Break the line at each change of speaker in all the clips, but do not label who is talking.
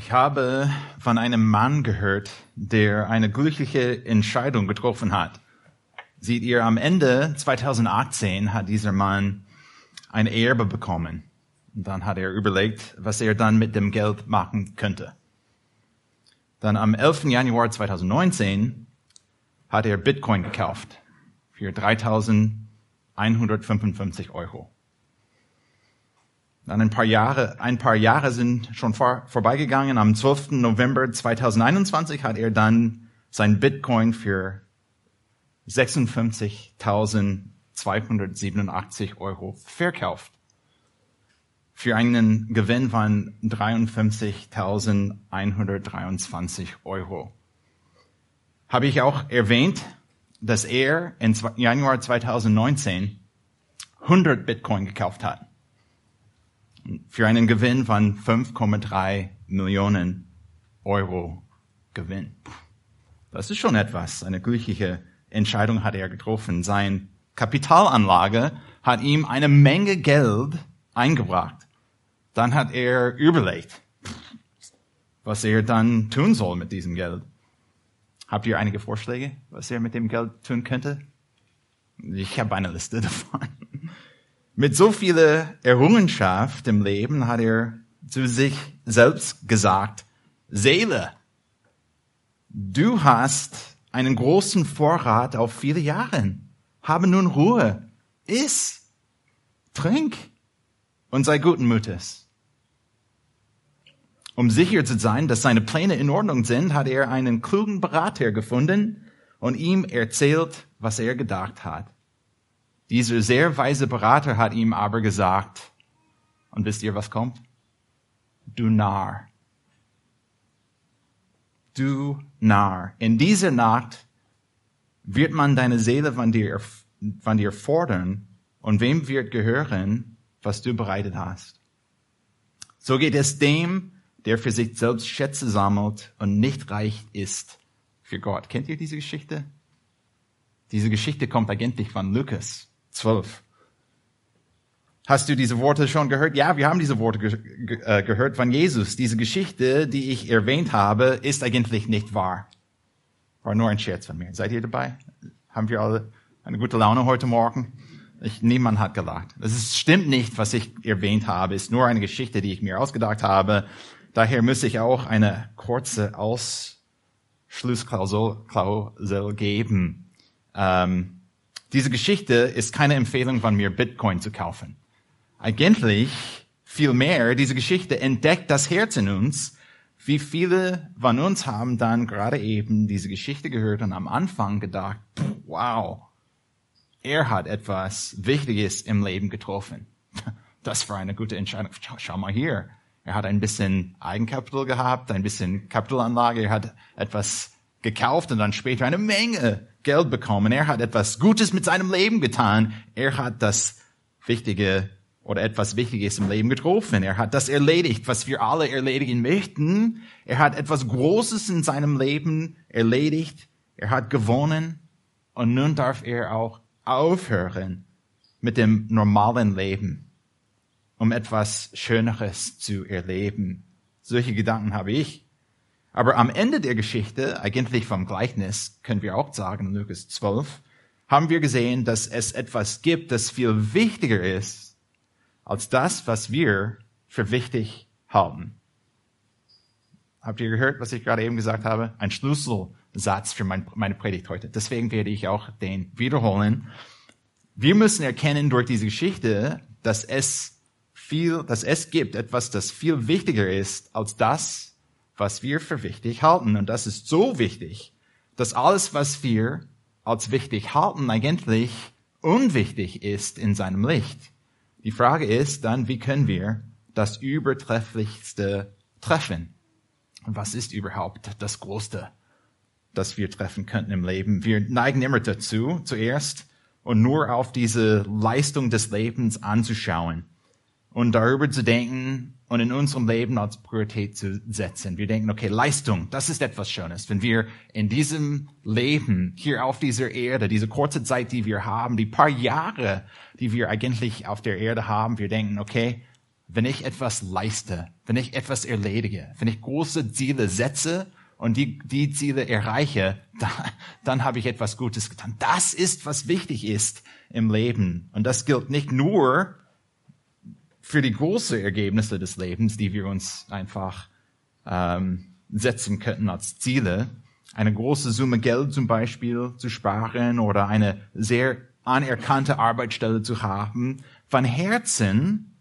Ich habe von einem Mann gehört, der eine glückliche Entscheidung getroffen hat. Seht ihr, am Ende 2018 hat dieser Mann ein Erbe bekommen. Und dann hat er überlegt, was er dann mit dem Geld machen könnte. Dann am 11. Januar 2019 hat er Bitcoin gekauft für 3155 Euro. Dann ein paar Jahre, ein paar Jahre sind schon vor, vorbeigegangen. Am 12. November 2021 hat er dann sein Bitcoin für 56.287 Euro verkauft. Für einen Gewinn von 53.123 Euro. Habe ich auch erwähnt, dass er im Januar 2019 100 Bitcoin gekauft hat für einen Gewinn von 5,3 Millionen Euro Gewinn. Das ist schon etwas. Eine glückliche Entscheidung hat er getroffen. Sein Kapitalanlage hat ihm eine Menge Geld eingebracht. Dann hat er überlegt, was er dann tun soll mit diesem Geld. Habt ihr einige Vorschläge, was er mit dem Geld tun könnte? Ich habe eine Liste davon. Mit so vieler Errungenschaft im Leben hat er zu sich selbst gesagt, Seele, du hast einen großen Vorrat auf viele Jahre. Habe nun Ruhe. Iss, trink und sei guten Mutes. Um sicher zu sein, dass seine Pläne in Ordnung sind, hat er einen klugen Berater gefunden und ihm erzählt, was er gedacht hat. Dieser sehr weise Berater hat ihm aber gesagt, und wisst ihr, was kommt? Du Narr. Du Narr. In dieser Nacht wird man deine Seele von dir, von dir fordern und wem wird gehören, was du bereitet hast. So geht es dem, der für sich selbst Schätze sammelt und nicht reich ist für Gott. Kennt ihr diese Geschichte? Diese Geschichte kommt eigentlich von Lukas. 12. Hast du diese Worte schon gehört? Ja, wir haben diese Worte ge ge äh, gehört von Jesus. Diese Geschichte, die ich erwähnt habe, ist eigentlich nicht wahr. War nur ein Scherz von mir. Seid ihr dabei? Haben wir alle eine gute Laune heute Morgen? Ich, niemand hat gelacht. Ist, stimmt nicht, was ich erwähnt habe. Ist nur eine Geschichte, die ich mir ausgedacht habe. Daher muss ich auch eine kurze Ausschlussklausel geben. Ähm, diese Geschichte ist keine Empfehlung von mir, Bitcoin zu kaufen. Eigentlich vielmehr, diese Geschichte entdeckt das Herz in uns. Wie viele von uns haben dann gerade eben diese Geschichte gehört und am Anfang gedacht, wow, er hat etwas Wichtiges im Leben getroffen. Das war eine gute Entscheidung. Schau, schau mal hier. Er hat ein bisschen Eigenkapital gehabt, ein bisschen Kapitalanlage, er hat etwas gekauft und dann später eine Menge Geld bekommen. Er hat etwas Gutes mit seinem Leben getan. Er hat das Wichtige oder etwas Wichtiges im Leben getroffen. Er hat das erledigt, was wir alle erledigen möchten. Er hat etwas Großes in seinem Leben erledigt. Er hat gewonnen. Und nun darf er auch aufhören mit dem normalen Leben, um etwas Schöneres zu erleben. Solche Gedanken habe ich. Aber am Ende der Geschichte, eigentlich vom Gleichnis, können wir auch sagen, Lukas 12, haben wir gesehen, dass es etwas gibt, das viel wichtiger ist als das, was wir für wichtig halten. Habt ihr gehört, was ich gerade eben gesagt habe? Ein Schlüsselsatz für mein, meine Predigt heute. Deswegen werde ich auch den wiederholen. Wir müssen erkennen durch diese Geschichte, dass es viel, dass es gibt etwas, das viel wichtiger ist als das, was wir für wichtig halten. Und das ist so wichtig, dass alles, was wir als wichtig halten, eigentlich unwichtig ist in seinem Licht. Die Frage ist dann, wie können wir das Übertrefflichste treffen? Und was ist überhaupt das Größte, das wir treffen könnten im Leben? Wir neigen immer dazu, zuerst und nur auf diese Leistung des Lebens anzuschauen und darüber zu denken, und in unserem Leben als Priorität zu setzen. Wir denken, okay, Leistung, das ist etwas Schönes. Wenn wir in diesem Leben, hier auf dieser Erde, diese kurze Zeit, die wir haben, die paar Jahre, die wir eigentlich auf der Erde haben, wir denken, okay, wenn ich etwas leiste, wenn ich etwas erledige, wenn ich große Ziele setze und die, die Ziele erreiche, dann, dann habe ich etwas Gutes getan. Das ist, was wichtig ist im Leben. Und das gilt nicht nur für die großen Ergebnisse des Lebens, die wir uns einfach ähm, setzen könnten als Ziele. Eine große Summe Geld zum Beispiel zu sparen oder eine sehr anerkannte Arbeitsstelle zu haben. Von Herzen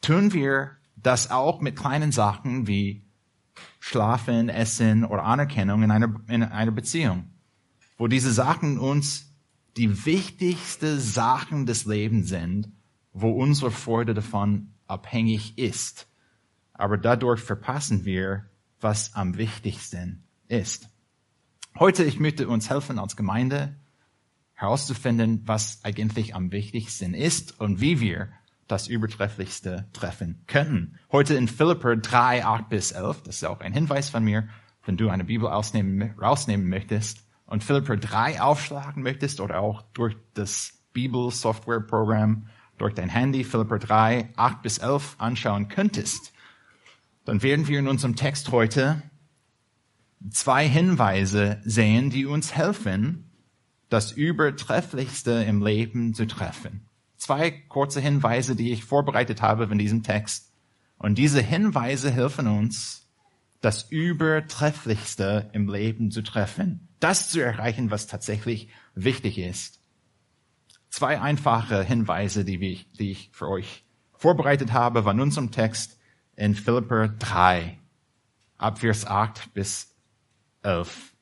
tun wir das auch mit kleinen Sachen wie Schlafen, Essen oder Anerkennung in einer, in einer Beziehung, wo diese Sachen uns die wichtigste Sachen des Lebens sind, wo unsere Freude davon abhängig ist. Aber dadurch verpassen wir, was am wichtigsten ist. Heute, ich möchte uns helfen als Gemeinde herauszufinden, was eigentlich am wichtigsten ist und wie wir das Übertrefflichste treffen könnten. Heute in Philipper 3, 8 bis 11, das ist auch ein Hinweis von mir, wenn du eine Bibel ausnehmen, rausnehmen möchtest und Philipper 3 aufschlagen möchtest oder auch durch das Bibel-Software-Programm, durch dein Handy Philipper 3, 8 bis 11 anschauen könntest, dann werden wir in unserem Text heute zwei Hinweise sehen, die uns helfen, das Übertrefflichste im Leben zu treffen zwei kurze Hinweise, die ich vorbereitet habe in diesem Text. Und diese Hinweise helfen uns, das Übertrefflichste im Leben zu treffen, das zu erreichen, was tatsächlich wichtig ist. Zwei einfache Hinweise, die ich, die ich für euch vorbereitet habe, von unserem Text in Philipper 3, ab Vers 8 bis 11.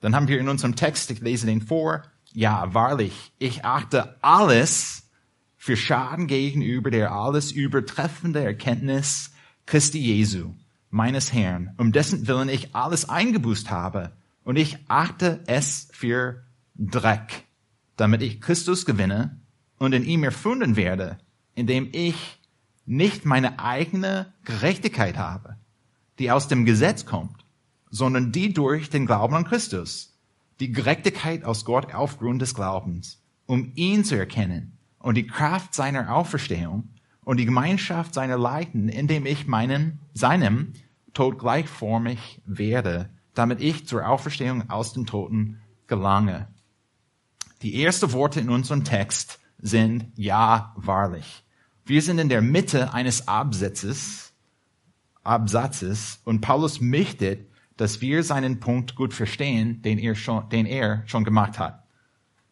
Dann haben wir in unserem Text, ich lese den vor, ja, wahrlich, ich achte alles für Schaden gegenüber der alles übertreffende Erkenntnis Christi Jesu, meines Herrn, um dessen Willen ich alles eingebüßt habe. Und ich achte es für Dreck, damit ich Christus gewinne und in ihm erfunden werde, indem ich nicht meine eigene Gerechtigkeit habe, die aus dem Gesetz kommt, sondern die durch den Glauben an Christus, die Gerechtigkeit aus Gott aufgrund des Glaubens, um ihn zu erkennen und die Kraft seiner Auferstehung und die Gemeinschaft seiner Leiden, indem ich meinen, seinem Tod gleichformig werde, damit ich zur Auferstehung aus den Toten gelange. Die ersten Worte in unserem Text sind ja wahrlich. Wir sind in der Mitte eines Absatzes, Absatzes und Paulus möchte, dass wir seinen Punkt gut verstehen, den er schon, den er schon gemacht hat.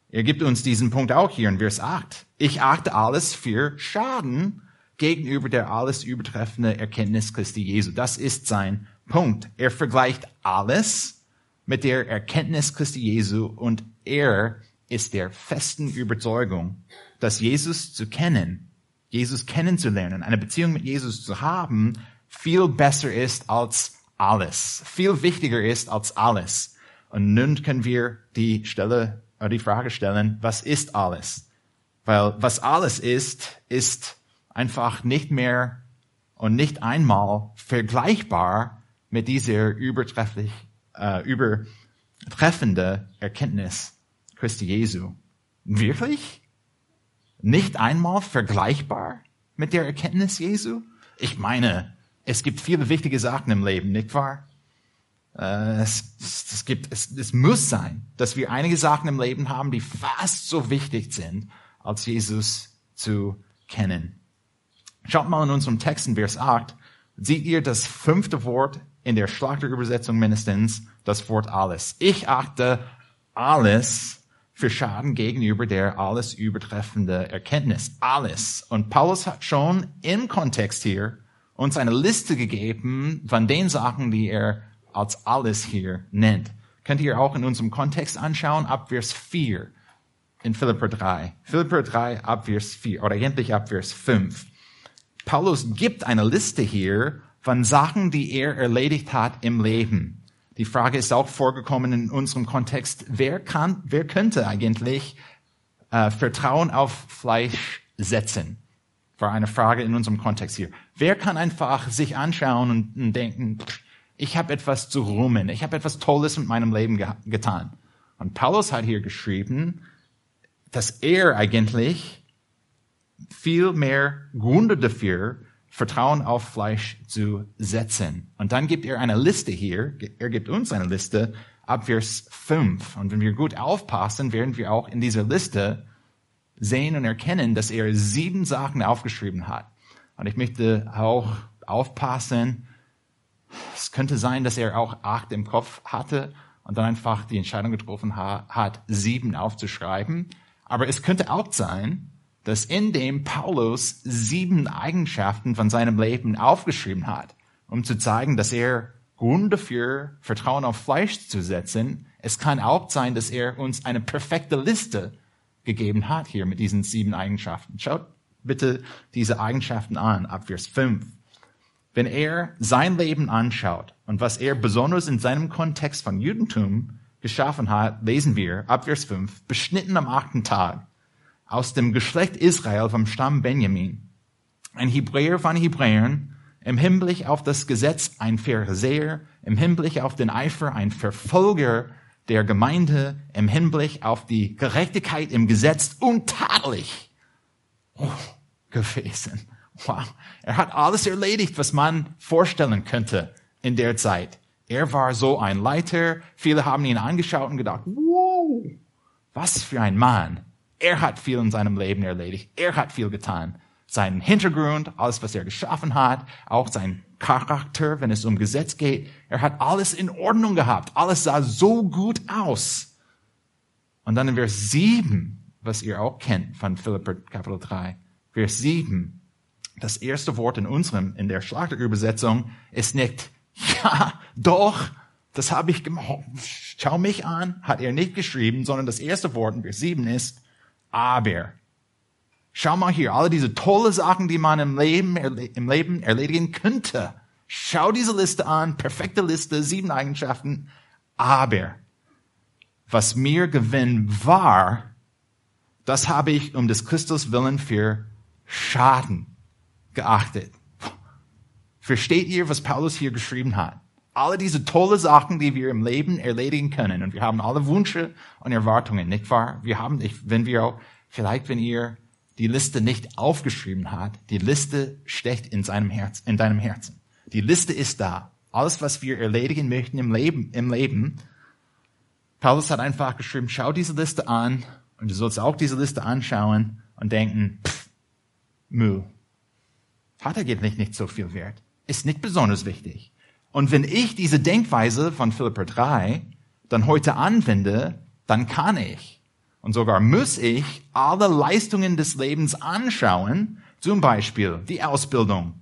Er gibt uns diesen Punkt auch hier in Vers 8. Ich achte alles für Schaden gegenüber der alles übertreffende Erkenntnis Christi Jesu. Das ist sein Punkt. Er vergleicht alles mit der Erkenntnis Christi Jesu und er ist der festen Überzeugung, dass Jesus zu kennen, Jesus kennenzulernen, eine Beziehung mit Jesus zu haben, viel besser ist als alles, viel wichtiger ist als alles. Und nun können wir die Stelle äh, die Frage stellen, was ist alles? Weil was alles ist, ist einfach nicht mehr und nicht einmal vergleichbar mit dieser übertrefflich, äh, übertreffende Erkenntnis Christi Jesu. Wirklich? Nicht einmal vergleichbar mit der Erkenntnis Jesu? Ich meine, es gibt viele wichtige Sachen im Leben, nicht wahr? Äh, es, es, gibt, es, es muss sein, dass wir einige Sachen im Leben haben, die fast so wichtig sind, als Jesus zu kennen. Schaut mal in unserem Text in Vers 8. Seht ihr das fünfte Wort in der Schlachterübersetzung mindestens, das Wort alles. Ich achte alles für Schaden gegenüber der alles übertreffende Erkenntnis. Alles. Und Paulus hat schon im Kontext hier uns eine Liste gegeben von den Sachen, die er als alles hier nennt. Könnt ihr auch in unserem Kontext anschauen, ab Vers 4 in Philipper 3. Philipper 3 ab Vers 4 oder eigentlich ab Vers 5. Paulus gibt eine Liste hier von Sachen, die er erledigt hat im Leben. Die Frage ist auch vorgekommen in unserem Kontext, wer kann, wer könnte eigentlich äh, Vertrauen auf Fleisch setzen? War eine Frage in unserem Kontext hier. Wer kann einfach sich anschauen und, und denken, ich habe etwas zu ruhmen. Ich habe etwas Tolles mit meinem Leben ge getan. Und Paulus hat hier geschrieben, dass er eigentlich viel mehr Gründe dafür, Vertrauen auf Fleisch zu setzen. Und dann gibt er eine Liste hier, er gibt uns eine Liste ab Vers 5. Und wenn wir gut aufpassen, werden wir auch in dieser Liste sehen und erkennen, dass er sieben Sachen aufgeschrieben hat. Und ich möchte auch aufpassen, es könnte sein, dass er auch acht im Kopf hatte und dann einfach die Entscheidung getroffen hat, sieben aufzuschreiben. Aber es könnte auch sein, dass in dem Paulus sieben Eigenschaften von seinem Leben aufgeschrieben hat, um zu zeigen, dass er Grund dafür, Vertrauen auf Fleisch zu setzen. Es kann auch sein, dass er uns eine perfekte Liste gegeben hat hier mit diesen sieben Eigenschaften. Schaut bitte diese Eigenschaften an, ab Vers 5. Wenn er sein Leben anschaut und was er besonders in seinem Kontext von Judentum geschaffen hat, lesen wir ab Vers 5, beschnitten am achten Tag, aus dem Geschlecht Israel vom Stamm Benjamin, ein Hebräer von Hebräern, im Hinblick auf das Gesetz ein Pharisäer, im Hinblick auf den Eifer ein Verfolger der Gemeinde, im Hinblick auf die Gerechtigkeit im Gesetz untadelig oh, gewesen. Wow. Er hat alles erledigt, was man vorstellen könnte in der Zeit. Er war so ein Leiter. Viele haben ihn angeschaut und gedacht, wow, was für ein Mann. Er hat viel in seinem Leben erledigt. Er hat viel getan seinen Hintergrund, alles, was er geschaffen hat, auch sein Charakter, wenn es um Gesetz geht. Er hat alles in Ordnung gehabt. Alles sah so gut aus. Und dann in Vers 7, was ihr auch kennt von Philipper Kapitel 3, Vers 7, das erste Wort in unserem, in der Schlachterübersetzung ist nicht, ja, doch, das habe ich gemacht. Schau mich an, hat er nicht geschrieben, sondern das erste Wort in Vers 7 ist, aber. Schau mal hier, alle diese tolle Sachen, die man im Leben, im Leben erledigen könnte. Schau diese Liste an, perfekte Liste, sieben Eigenschaften. Aber was mir Gewinn war, das habe ich um des Christus willen für Schaden geachtet. Versteht ihr, was Paulus hier geschrieben hat? Alle diese tolle Sachen, die wir im Leben erledigen können. Und wir haben alle Wünsche und Erwartungen, nicht wahr? Wir haben, wenn wir auch, vielleicht wenn ihr die Liste nicht aufgeschrieben hat, die Liste steckt in seinem Herz, in deinem Herzen. Die Liste ist da. Alles, was wir erledigen möchten im Leben, im Leben. Paulus hat einfach geschrieben, schau diese Liste an und du sollst auch diese Liste anschauen und denken, pff, Müll. Hat eigentlich nicht so viel Wert. Ist nicht besonders wichtig. Und wenn ich diese Denkweise von Philipper 3 dann heute anwende, dann kann ich und sogar muss ich alle Leistungen des Lebens anschauen, zum Beispiel die Ausbildung,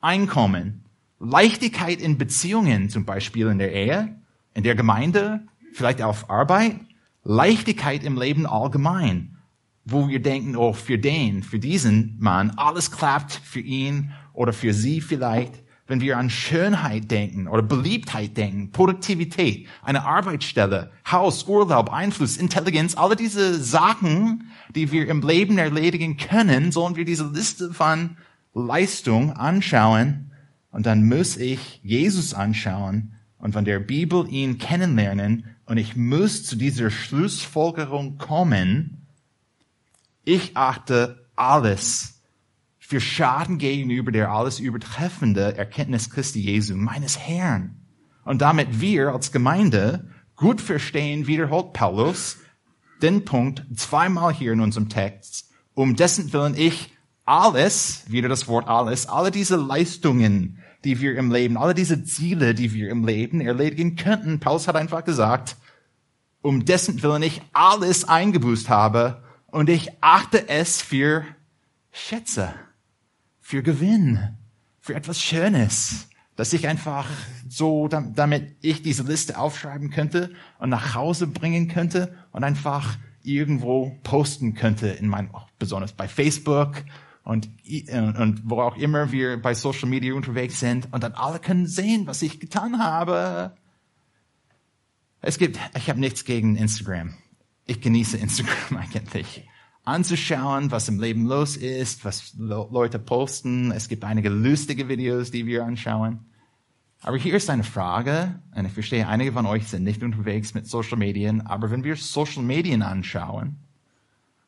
Einkommen, Leichtigkeit in Beziehungen, zum Beispiel in der Ehe, in der Gemeinde, vielleicht auf Arbeit, Leichtigkeit im Leben allgemein, wo wir denken, oh, für den, für diesen Mann, alles klappt für ihn oder für sie vielleicht wenn wir an Schönheit denken oder Beliebtheit denken, Produktivität, eine Arbeitsstelle, Haus, Urlaub, Einfluss, Intelligenz, alle diese Sachen, die wir im Leben erledigen können, sollen wir diese Liste von Leistung anschauen und dann muss ich Jesus anschauen und von der Bibel ihn kennenlernen und ich muss zu dieser Schlussfolgerung kommen, ich achte alles für Schaden gegenüber der alles übertreffende Erkenntnis Christi Jesu, meines Herrn. Und damit wir als Gemeinde gut verstehen, wiederholt Paulus den Punkt zweimal hier in unserem Text, um dessen Willen ich alles, wieder das Wort alles, alle diese Leistungen, die wir im Leben, alle diese Ziele, die wir im Leben erledigen könnten, Paulus hat einfach gesagt, um dessen Willen ich alles eingebüßt habe und ich achte es für Schätze für Gewinn, für etwas Schönes, dass ich einfach so, damit ich diese Liste aufschreiben könnte und nach Hause bringen könnte und einfach irgendwo posten könnte in mein, besonders bei Facebook und, und wo auch immer wir bei Social Media unterwegs sind und dann alle können sehen, was ich getan habe. Es gibt, ich habe nichts gegen Instagram. Ich genieße Instagram eigentlich anzuschauen, was im Leben los ist, was Leute posten. Es gibt einige lustige Videos, die wir anschauen. Aber hier ist eine Frage, und ich verstehe, einige von euch sind nicht unterwegs mit Social Medien, aber wenn wir Social Medien anschauen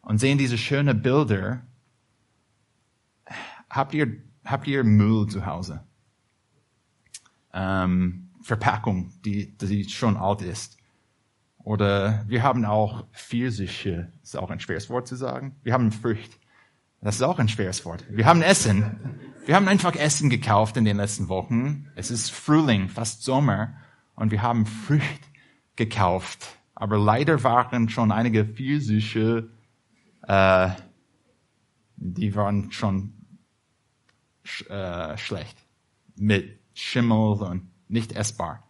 und sehen diese schönen Bilder habt ihr, habt ihr Müll zu Hause? Ähm, Verpackung, die, die schon alt ist. Oder wir haben auch Pfirsiche, ist auch ein schweres Wort zu sagen. Wir haben Frücht. Das ist auch ein schweres Wort. Wir haben Essen. Wir haben einfach Essen gekauft in den letzten Wochen. Es ist Frühling, fast Sommer. Und wir haben Frücht gekauft. Aber leider waren schon einige Pfirsiche, äh, die waren schon sch äh, schlecht. Mit Schimmel und nicht essbar.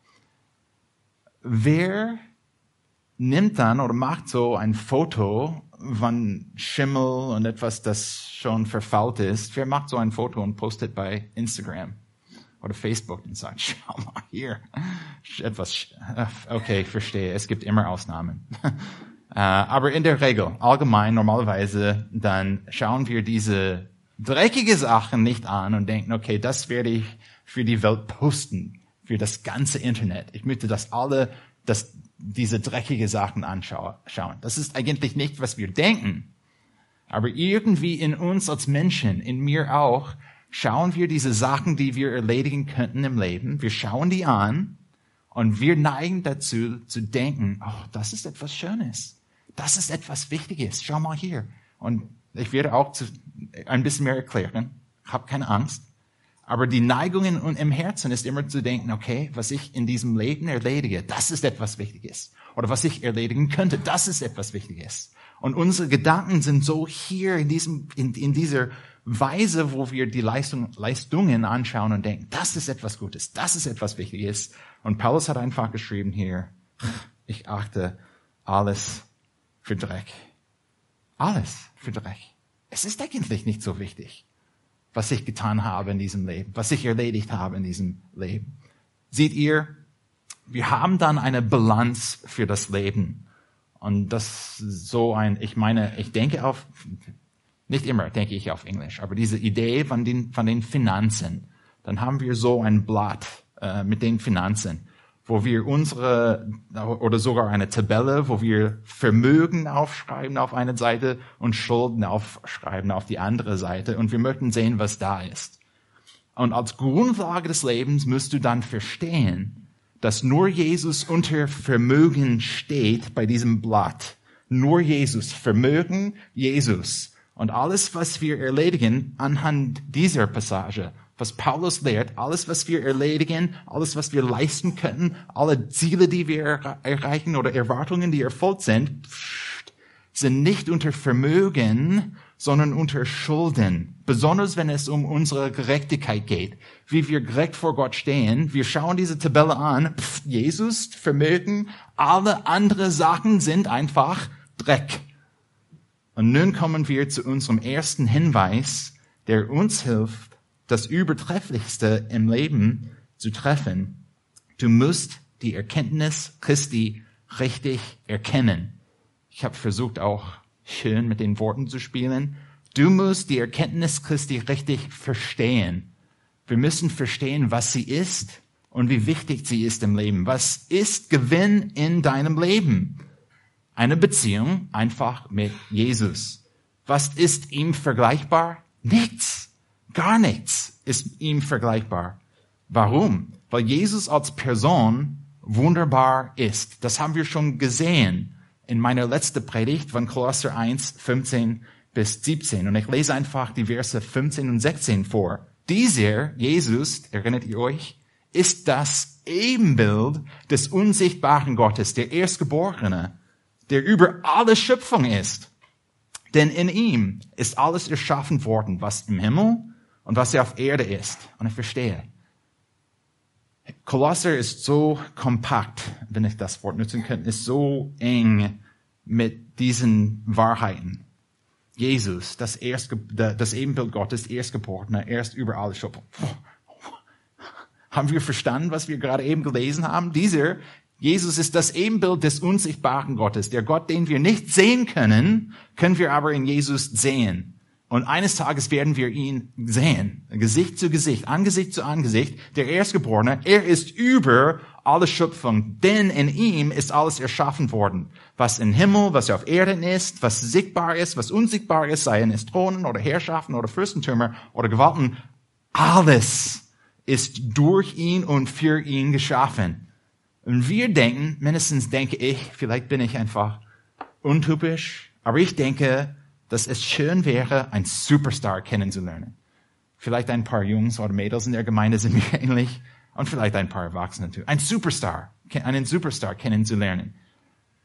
Wer nimmt dann oder macht so ein Foto von Schimmel und etwas, das schon verfault ist. Wer macht so ein Foto und postet bei Instagram oder Facebook und sagt, schau mal hier, etwas, okay, ich verstehe, es gibt immer Ausnahmen. Äh, aber in der Regel, allgemein, normalerweise, dann schauen wir diese dreckige Sachen nicht an und denken, okay, das werde ich für die Welt posten, für das ganze Internet. Ich möchte, dass alle das diese dreckige Sachen anschauen. Das ist eigentlich nicht, was wir denken. Aber irgendwie in uns als Menschen, in mir auch, schauen wir diese Sachen, die wir erledigen könnten im Leben. Wir schauen die an und wir neigen dazu zu denken, oh, das ist etwas Schönes. Das ist etwas Wichtiges. Schau mal hier. Und ich werde auch zu, ein bisschen mehr erklären. Hab keine Angst. Aber die Neigung im Herzen ist immer zu denken, okay, was ich in diesem Leben erledige, das ist etwas Wichtiges. Oder was ich erledigen könnte, das ist etwas Wichtiges. Und unsere Gedanken sind so hier in diesem, in, in dieser Weise, wo wir die Leistung, Leistungen anschauen und denken, das ist etwas Gutes, das ist etwas Wichtiges. Und Paulus hat einfach geschrieben hier, ich achte alles für Dreck. Alles für Dreck. Es ist eigentlich nicht so wichtig was ich getan habe in diesem Leben, was ich erledigt habe in diesem Leben. Seht ihr, wir haben dann eine Bilanz für das Leben. Und das so ein, ich meine, ich denke auf, nicht immer denke ich auf Englisch, aber diese Idee von den, von den Finanzen. Dann haben wir so ein Blatt äh, mit den Finanzen wo wir unsere, oder sogar eine Tabelle, wo wir Vermögen aufschreiben auf eine Seite und Schulden aufschreiben auf die andere Seite und wir möchten sehen, was da ist. Und als Grundlage des Lebens musst du dann verstehen, dass nur Jesus unter Vermögen steht bei diesem Blatt. Nur Jesus. Vermögen, Jesus. Und alles, was wir erledigen anhand dieser Passage, was Paulus lehrt, alles, was wir erledigen, alles, was wir leisten könnten, alle Ziele, die wir erreichen oder Erwartungen, die erfolgt sind, sind nicht unter Vermögen, sondern unter Schulden. Besonders wenn es um unsere Gerechtigkeit geht. Wie wir gerecht vor Gott stehen. Wir schauen diese Tabelle an. Pff, Jesus, Vermögen, alle andere Sachen sind einfach Dreck. Und nun kommen wir zu unserem ersten Hinweis, der uns hilft, das Übertrefflichste im Leben zu treffen, du musst die Erkenntnis Christi richtig erkennen. Ich habe versucht auch schön mit den Worten zu spielen. Du musst die Erkenntnis Christi richtig verstehen. Wir müssen verstehen, was sie ist und wie wichtig sie ist im Leben. Was ist Gewinn in deinem Leben? Eine Beziehung einfach mit Jesus. Was ist ihm vergleichbar? Nichts. Gar nichts ist ihm vergleichbar. Warum? Weil Jesus als Person wunderbar ist. Das haben wir schon gesehen in meiner letzten Predigt von Kolosser 1, 15 bis 17. Und ich lese einfach die Verse 15 und 16 vor. Dieser, Jesus, erinnert ihr euch, ist das Ebenbild des unsichtbaren Gottes, der Erstgeborene, der über alle Schöpfung ist. Denn in ihm ist alles erschaffen worden, was im Himmel und was er auf Erde ist. Und ich verstehe. Kolosser ist so kompakt, wenn ich das Wort nutzen könnte, ist so eng mit diesen Wahrheiten. Jesus, das, Erstge das Ebenbild Gottes, Erstgeborene, erst über alle Schöpfung. Haben wir verstanden, was wir gerade eben gelesen haben? Dieser Jesus ist das Ebenbild des unsichtbaren Gottes. Der Gott, den wir nicht sehen können, können wir aber in Jesus sehen. Und eines Tages werden wir ihn sehen, Gesicht zu Gesicht, Angesicht zu Angesicht, der Erstgeborene. Er ist über alle Schöpfung, denn in ihm ist alles erschaffen worden. Was im Himmel, was auf Erden ist, was sichtbar ist, was unsichtbar ist, seien es Thronen oder Herrschaften oder Fürstentümer oder Gewalten, alles ist durch ihn und für ihn geschaffen. Und wir denken, mindestens denke ich, vielleicht bin ich einfach untypisch, aber ich denke, dass es schön wäre, ein Superstar kennenzulernen. Vielleicht ein paar Jungs oder Mädels in der Gemeinde sind mir ähnlich und vielleicht ein paar Erwachsene natürlich. Ein Superstar, einen Superstar kennenzulernen.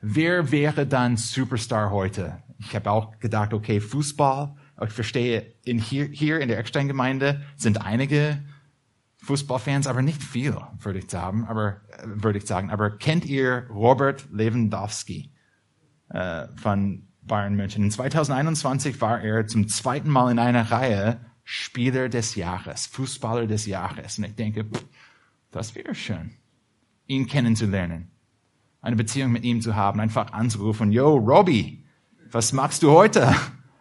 Wer wäre dann Superstar heute? Ich habe auch gedacht, okay, Fußball. Ich verstehe, in hier, hier in der Eckstein-Gemeinde sind einige Fußballfans, aber nicht viel, würde ich sagen. Aber, äh, würde ich sagen. Aber kennt ihr Robert Lewandowski äh, von Bayern München. In 2021 war er zum zweiten Mal in einer Reihe Spieler des Jahres, Fußballer des Jahres. Und ich denke, pff, das wäre schön, ihn kennenzulernen, eine Beziehung mit ihm zu haben, einfach anzurufen, yo, Robbie, was machst du heute?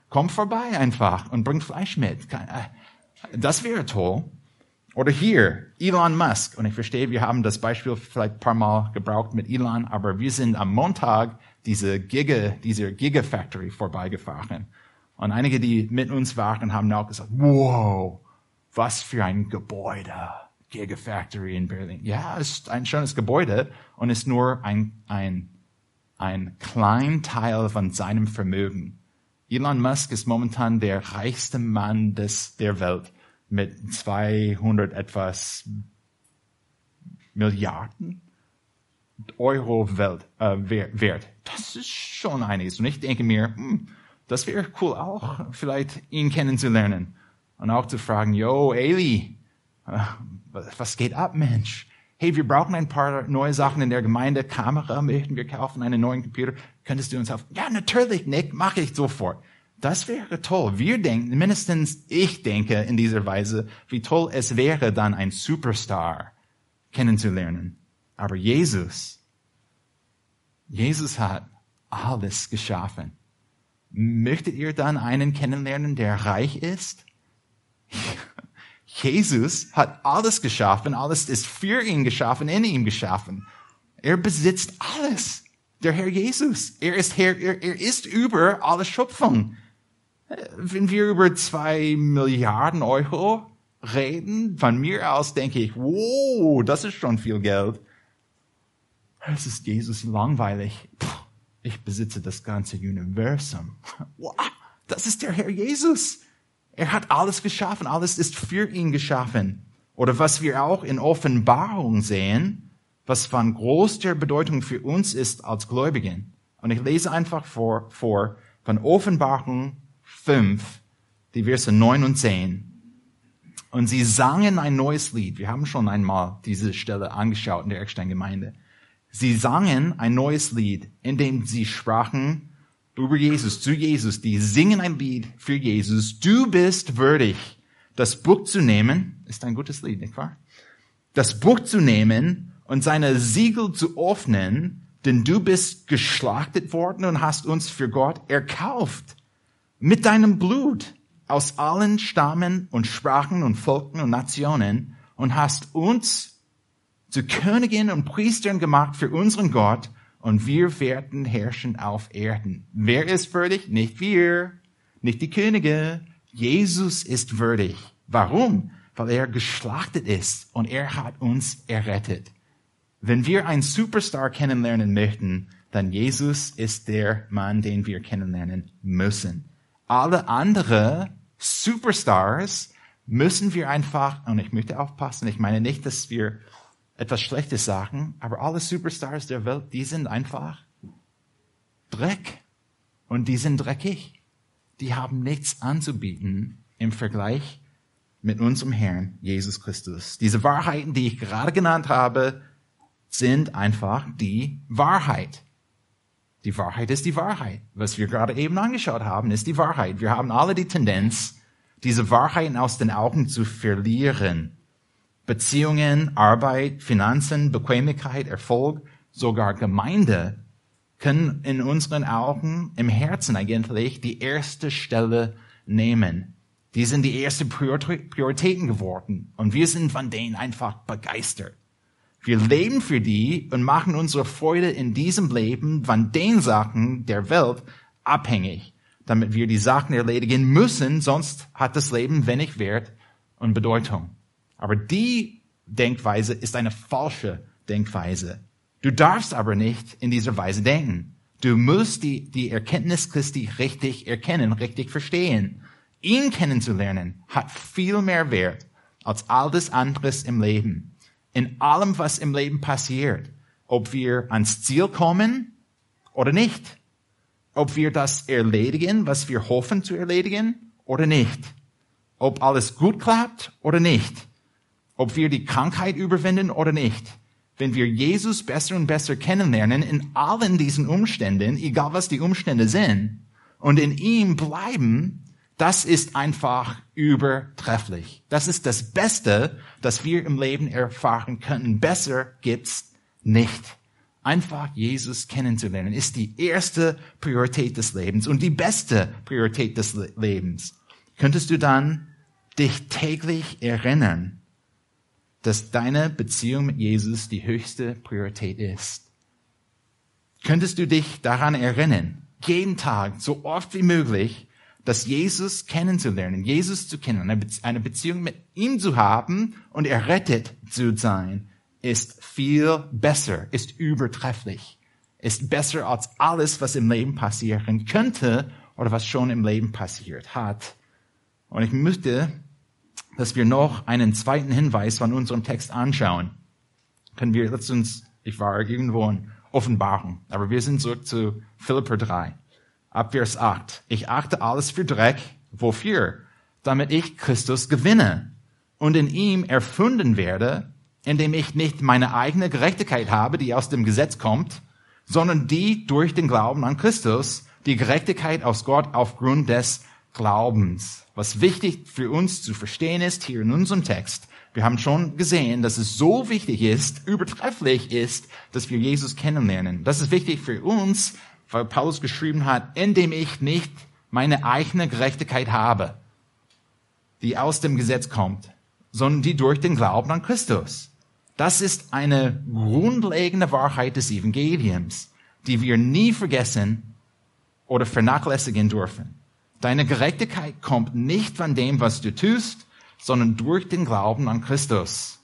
Komm vorbei einfach und bring Fleisch mit. Äh, das wäre toll. Oder hier, Elon Musk. Und ich verstehe, wir haben das Beispiel vielleicht ein paar Mal gebraucht mit Elon, aber wir sind am Montag diese Giga, diese Gigafactory vorbeigefahren. Und einige, die mit uns waren, haben auch gesagt, wow, was für ein Gebäude. Gigafactory in Berlin. Ja, ist ein schönes Gebäude und ist nur ein, ein, ein klein Teil von seinem Vermögen. Elon Musk ist momentan der reichste Mann des, der Welt mit 200 etwas Milliarden Euro Welt, äh, Wert. Das ist schon einiges. Und ich denke mir, hm, das wäre cool auch, vielleicht ihn kennenzulernen. Und auch zu fragen, yo, Eli, äh, was geht ab, Mensch? Hey, wir brauchen ein paar neue Sachen in der Gemeinde. Kamera möchten wir kaufen, einen neuen Computer. Könntest du uns helfen? Ja, natürlich, Nick, mache ich sofort. Das wäre toll. Wir denken, mindestens ich denke in dieser Weise, wie toll es wäre, dann ein Superstar kennenzulernen. Aber Jesus, Jesus hat alles geschaffen. Möchtet ihr dann einen kennenlernen, der reich ist? Jesus hat alles geschaffen, alles ist für ihn geschaffen, in ihm geschaffen. Er besitzt alles. Der Herr Jesus. Er ist Herr, er, er ist über alle Schöpfung. Wenn wir über zwei Milliarden Euro reden, von mir aus denke ich, wow, das ist schon viel Geld. Es ist Jesus langweilig. Ich besitze das ganze Universum. Das ist der Herr Jesus. Er hat alles geschaffen. Alles ist für ihn geschaffen. Oder was wir auch in Offenbarung sehen, was von großer Bedeutung für uns ist als Gläubigen. Und ich lese einfach vor, vor von Offenbarung 5, die Verse 9 und 10. Und sie sangen ein neues Lied. Wir haben schon einmal diese Stelle angeschaut in der Eckstein-Gemeinde. Sie sangen ein neues Lied, in dem sie sprachen über Jesus, zu Jesus. Die singen ein Lied für Jesus. Du bist würdig, das Buch zu nehmen. Ist ein gutes Lied, nicht wahr? Das Buch zu nehmen und seine Siegel zu öffnen, denn du bist geschlachtet worden und hast uns für Gott erkauft. Mit deinem Blut aus allen Stammen und Sprachen und Volken und Nationen und hast uns zu Königinnen und Priestern gemacht für unseren Gott und wir werden herrschen auf Erden. Wer ist würdig? Nicht wir, nicht die Könige. Jesus ist würdig. Warum? Weil er geschlachtet ist und er hat uns errettet. Wenn wir einen Superstar kennenlernen möchten, dann Jesus ist der Mann, den wir kennenlernen müssen. Alle andere Superstars müssen wir einfach, und ich möchte aufpassen, ich meine nicht, dass wir etwas Schlechtes sagen, aber alle Superstars der Welt, die sind einfach Dreck. Und die sind dreckig. Die haben nichts anzubieten im Vergleich mit unserem Herrn Jesus Christus. Diese Wahrheiten, die ich gerade genannt habe, sind einfach die Wahrheit. Die Wahrheit ist die Wahrheit. Was wir gerade eben angeschaut haben, ist die Wahrheit. Wir haben alle die Tendenz, diese Wahrheiten aus den Augen zu verlieren. Beziehungen, Arbeit, Finanzen, Bequemlichkeit, Erfolg, sogar Gemeinde können in unseren Augen im Herzen eigentlich die erste Stelle nehmen. Die sind die ersten Prioritäten geworden und wir sind von denen einfach begeistert. Wir leben für die und machen unsere Freude in diesem Leben von den Sachen der Welt abhängig, damit wir die Sachen erledigen müssen, sonst hat das Leben wenig Wert und Bedeutung. Aber die Denkweise ist eine falsche Denkweise. Du darfst aber nicht in dieser Weise denken. Du musst die, die Erkenntnis Christi richtig erkennen, richtig verstehen. Ihn kennenzulernen hat viel mehr Wert als all das anderes im Leben. In allem, was im Leben passiert. Ob wir ans Ziel kommen oder nicht. Ob wir das erledigen, was wir hoffen zu erledigen oder nicht. Ob alles gut klappt oder nicht. Ob wir die Krankheit überwinden oder nicht wenn wir Jesus besser und besser kennenlernen in allen diesen Umständen, egal was die Umstände sind, und in ihm bleiben, das ist einfach übertrefflich. Das ist das Beste, das wir im Leben erfahren können. Besser gibt's nicht. Einfach Jesus kennenzulernen ist die erste Priorität des Lebens und die beste Priorität des Lebens. Könntest du dann dich täglich erinnern, dass deine Beziehung mit Jesus die höchste Priorität ist. Könntest du dich daran erinnern, jeden Tag, so oft wie möglich, dass Jesus kennenzulernen, Jesus zu kennen, eine Beziehung mit ihm zu haben und errettet zu sein, ist viel besser, ist übertrefflich, ist besser als alles, was im Leben passieren könnte oder was schon im Leben passiert hat. Und ich möchte dass wir noch einen zweiten Hinweis von unserem Text anschauen. Können wir, let's uns, ich war irgendwo in Offenbarung, aber wir sind zurück zu Philipper 3, ab Vers 8. Ich achte alles für Dreck, wofür? Damit ich Christus gewinne und in ihm erfunden werde, indem ich nicht meine eigene Gerechtigkeit habe, die aus dem Gesetz kommt, sondern die durch den Glauben an Christus, die Gerechtigkeit aus Gott aufgrund des Glaubens. Was wichtig für uns zu verstehen ist hier in unserem Text, wir haben schon gesehen, dass es so wichtig ist, übertrefflich ist, dass wir Jesus kennenlernen. Das ist wichtig für uns, weil Paulus geschrieben hat, indem ich nicht meine eigene Gerechtigkeit habe, die aus dem Gesetz kommt, sondern die durch den Glauben an Christus. Das ist eine grundlegende Wahrheit des Evangeliums, die wir nie vergessen oder vernachlässigen dürfen. Deine Gerechtigkeit kommt nicht von dem, was du tust, sondern durch den Glauben an Christus.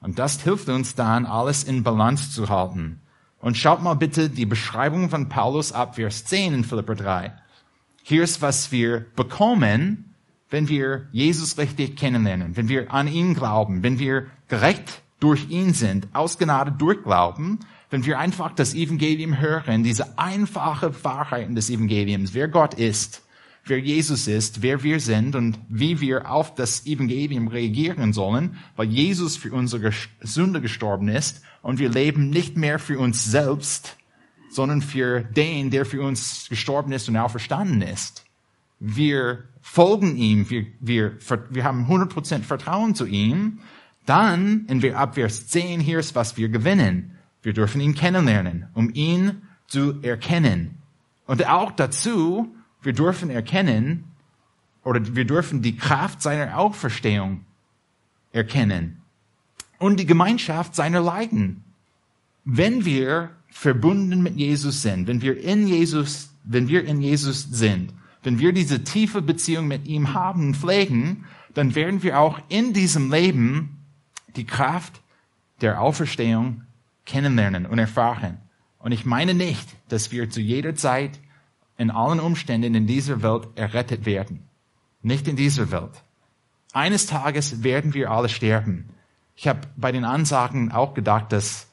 Und das hilft uns dann, alles in Balance zu halten. Und schaut mal bitte die Beschreibung von Paulus ab Vers 10 in Philipper 3. Hier ist, was wir bekommen, wenn wir Jesus richtig kennenlernen, wenn wir an ihn glauben, wenn wir gerecht durch ihn sind, aus Gnade durch Glauben, wenn wir einfach das Evangelium hören, diese einfache Wahrheiten des Evangeliums, wer Gott ist, wer Jesus ist, wer wir sind und wie wir auf das Evangelium reagieren sollen, weil Jesus für unsere Sünde gestorben ist und wir leben nicht mehr für uns selbst, sondern für den, der für uns gestorben ist und auferstanden ist. Wir folgen ihm, wir, wir, wir haben 100% Vertrauen zu ihm, dann, in ab Vers 10, hier ist, was wir gewinnen. Wir dürfen ihn kennenlernen, um ihn zu erkennen. Und auch dazu, wir dürfen erkennen, oder wir dürfen die Kraft seiner Auferstehung erkennen und die Gemeinschaft seiner Leiden. Wenn wir verbunden mit Jesus sind, wenn wir in Jesus, wenn wir in Jesus sind, wenn wir diese tiefe Beziehung mit ihm haben, pflegen, dann werden wir auch in diesem Leben die Kraft der Auferstehung kennenlernen und erfahren. Und ich meine nicht, dass wir zu jeder Zeit in allen Umständen in dieser Welt errettet werden. Nicht in dieser Welt. Eines Tages werden wir alle sterben. Ich habe bei den Ansagen auch gedacht, dass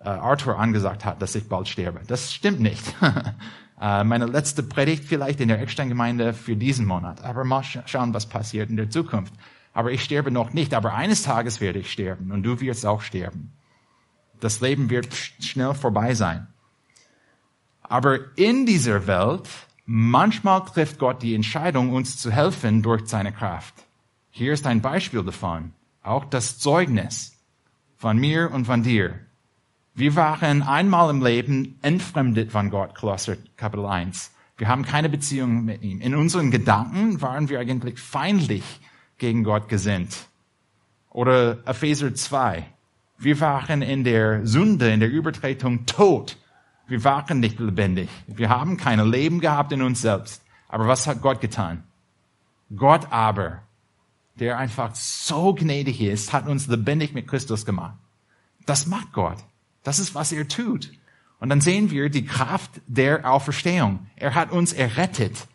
äh, Arthur angesagt hat, dass ich bald sterbe. Das stimmt nicht. äh, meine letzte Predigt vielleicht in der Eckstein-Gemeinde für diesen Monat. Aber mal sch schauen, was passiert in der Zukunft. Aber ich sterbe noch nicht. Aber eines Tages werde ich sterben und du wirst auch sterben. Das Leben wird schnell vorbei sein. Aber in dieser Welt, manchmal trifft Gott die Entscheidung, uns zu helfen durch seine Kraft. Hier ist ein Beispiel davon. Auch das Zeugnis von mir und von dir. Wir waren einmal im Leben entfremdet von Gott, Kolosser Kapitel 1. Wir haben keine Beziehung mit ihm. In unseren Gedanken waren wir eigentlich feindlich gegen Gott gesinnt. Oder Epheser 2. Wir waren in der Sünde, in der Übertretung tot. Wir waren nicht lebendig. Wir haben kein Leben gehabt in uns selbst. Aber was hat Gott getan? Gott aber, der einfach so gnädig ist, hat uns lebendig mit Christus gemacht. Das macht Gott. Das ist, was er tut. Und dann sehen wir die Kraft der Auferstehung. Er hat uns errettet.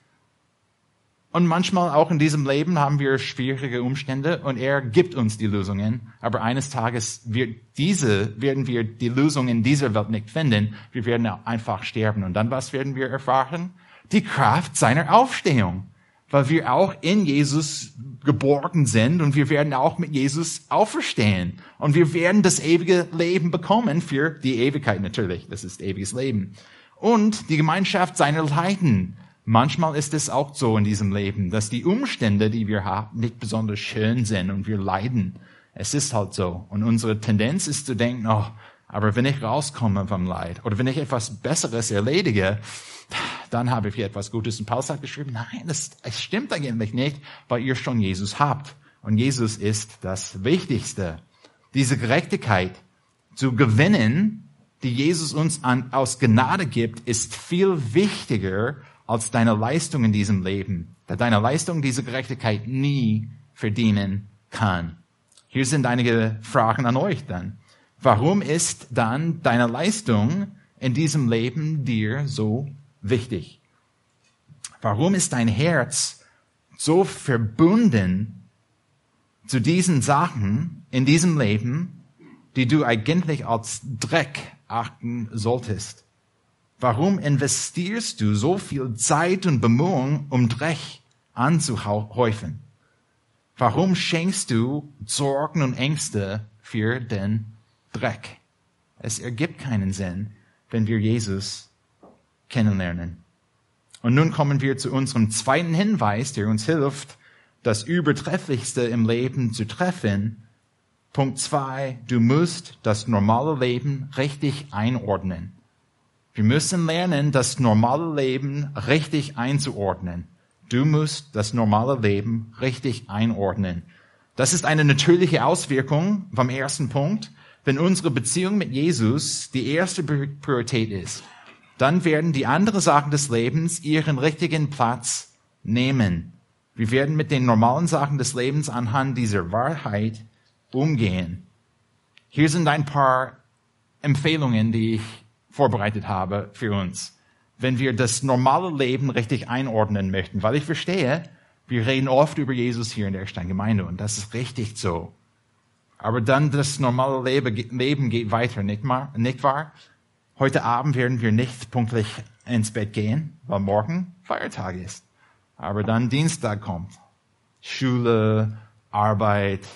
Und manchmal auch in diesem Leben haben wir schwierige Umstände und er gibt uns die Lösungen. Aber eines Tages wird diese, werden wir die Lösung in dieser Welt nicht finden. Wir werden einfach sterben. Und dann was werden wir erfahren? Die Kraft seiner Aufstehung. Weil wir auch in Jesus geborgen sind und wir werden auch mit Jesus auferstehen. Und wir werden das ewige Leben bekommen für die Ewigkeit natürlich. Das ist ewiges Leben. Und die Gemeinschaft seiner Leiden Manchmal ist es auch so in diesem Leben, dass die Umstände, die wir haben, nicht besonders schön sind und wir leiden. Es ist halt so. Und unsere Tendenz ist zu denken, oh, aber wenn ich rauskomme vom Leid oder wenn ich etwas Besseres erledige, dann habe ich etwas Gutes. Und Paulus hat geschrieben, nein, das stimmt eigentlich nicht, weil ihr schon Jesus habt. Und Jesus ist das Wichtigste. Diese Gerechtigkeit zu gewinnen, die Jesus uns an, aus Gnade gibt, ist viel wichtiger als deine Leistung in diesem Leben, da deine Leistung diese Gerechtigkeit nie verdienen kann. Hier sind einige Fragen an euch dann. Warum ist dann deine Leistung in diesem Leben dir so wichtig? Warum ist dein Herz so verbunden zu diesen Sachen in diesem Leben, die du eigentlich als Dreck achten solltest? Warum investierst du so viel Zeit und Bemühungen, um Dreck anzuhäufen? Warum schenkst du Sorgen und Ängste für den Dreck? Es ergibt keinen Sinn, wenn wir Jesus kennenlernen. Und nun kommen wir zu unserem zweiten Hinweis, der uns hilft, das Übertrefflichste im Leben zu treffen. Punkt zwei, du musst das normale Leben richtig einordnen. Wir müssen lernen, das normale Leben richtig einzuordnen. Du musst das normale Leben richtig einordnen. Das ist eine natürliche Auswirkung vom ersten Punkt. Wenn unsere Beziehung mit Jesus die erste Priorität ist, dann werden die anderen Sachen des Lebens ihren richtigen Platz nehmen. Wir werden mit den normalen Sachen des Lebens anhand dieser Wahrheit umgehen. Hier sind ein paar Empfehlungen, die ich vorbereitet habe für uns, wenn wir das normale Leben richtig einordnen möchten. Weil ich verstehe, wir reden oft über Jesus hier in der Steingemeinde und das ist richtig so. Aber dann das normale Leben geht weiter, nicht, wahr? Heute Abend werden wir nicht pünktlich ins Bett gehen, weil morgen Feiertag ist. Aber dann Dienstag kommt. Schule, Arbeit,